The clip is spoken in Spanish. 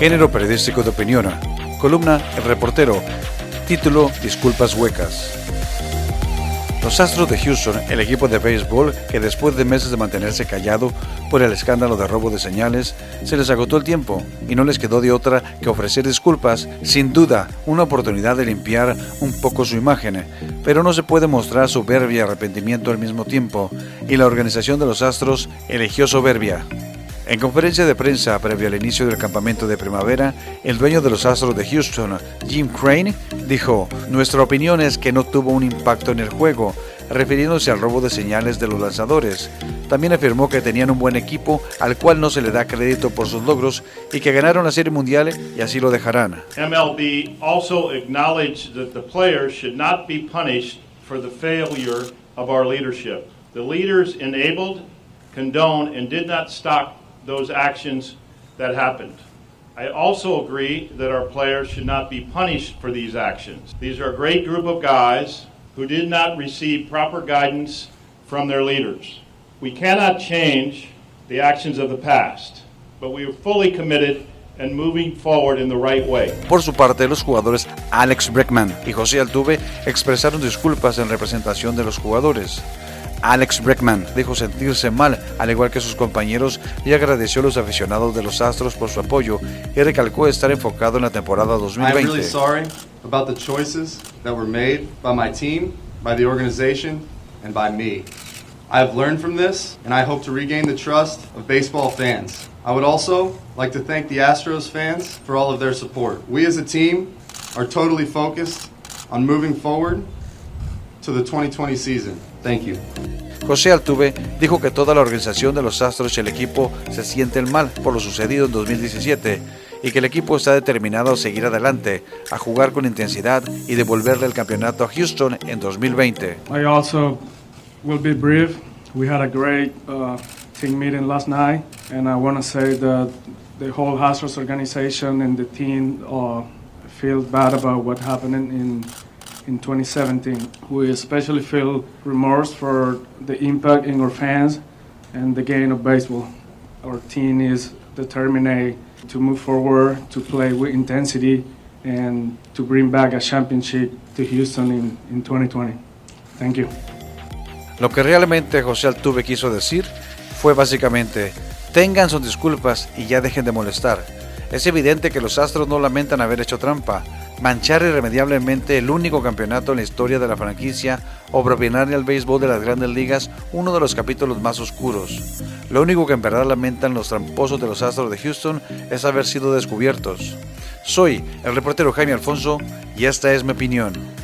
Género periodístico de opinión. Columna El Reportero. Título Disculpas huecas. Los Astros de Houston, el equipo de béisbol que después de meses de mantenerse callado por el escándalo de robo de señales, se les agotó el tiempo y no les quedó de otra que ofrecer disculpas, sin duda una oportunidad de limpiar un poco su imagen, pero no se puede mostrar soberbia y arrepentimiento al mismo tiempo, y la organización de los Astros eligió soberbia. En conferencia de prensa previo al inicio del campamento de primavera, el dueño de los Astros de Houston, Jim Crane, dijo, Nuestra opinión es que no tuvo un impacto en el juego, refiriéndose al robo de señales de los lanzadores. También afirmó que tenían un buen equipo al cual no se le da crédito por sus logros y que ganaron la Serie Mundial y así lo dejarán. MLB also acknowledged that the players should not be punished for the failure of our leadership. The leaders enabled, condoned, and did not stop those actions that happened. I also agree that our players should not be punished for these actions. These are a great group of guys who did not receive proper guidance from their leaders. We cannot change the actions of the past, but we are fully committed and moving forward in the right way. Por su parte, los jugadores Alex Breckman y José Altuve expresaron disculpas en representación de los jugadores. Alex Breckman dijo sentirse mal, al igual que sus compañeros, y agradeció a los aficionados de los Astros por su apoyo y recalcó estar enfocado en la temporada 2020. I'm really sorry about the choices that were made by my team, by the organization, and by me. I have learned from this, and I hope to regain the trust of baseball fans. I would also like to thank the Astros fans for all of their support. We as a team are totally focused on moving forward to the 2020 season. Thank you. José Altuve dijo que toda la organización de los Astros y el equipo se sienten mal por lo sucedido en 2017 y que el equipo está determinado a seguir adelante, a jugar con intensidad y devolverle el campeonato a Houston en 2020. I also will be brief. We had a great uh, team meeting last night, and I want to say that the whole Astros organization and the team uh, feel bad about what happened in in 2017. We especially feel remorse for the impact in our fans and the game of baseball. Our team is determined to move forward, to play with intensity, and to bring back a championship to Houston in, in 2020. Thank you. Lo que realmente José Altuve quiso decir fue básicamente, tengan sus disculpas y ya dejen de molestar. Es evidente que los Astros no lamentan haber hecho trampa, manchar irremediablemente el único campeonato en la historia de la franquicia o propinarle al béisbol de las grandes ligas uno de los capítulos más oscuros. Lo único que en verdad lamentan los tramposos de los Astros de Houston es haber sido descubiertos. Soy el reportero Jaime Alfonso y esta es mi opinión.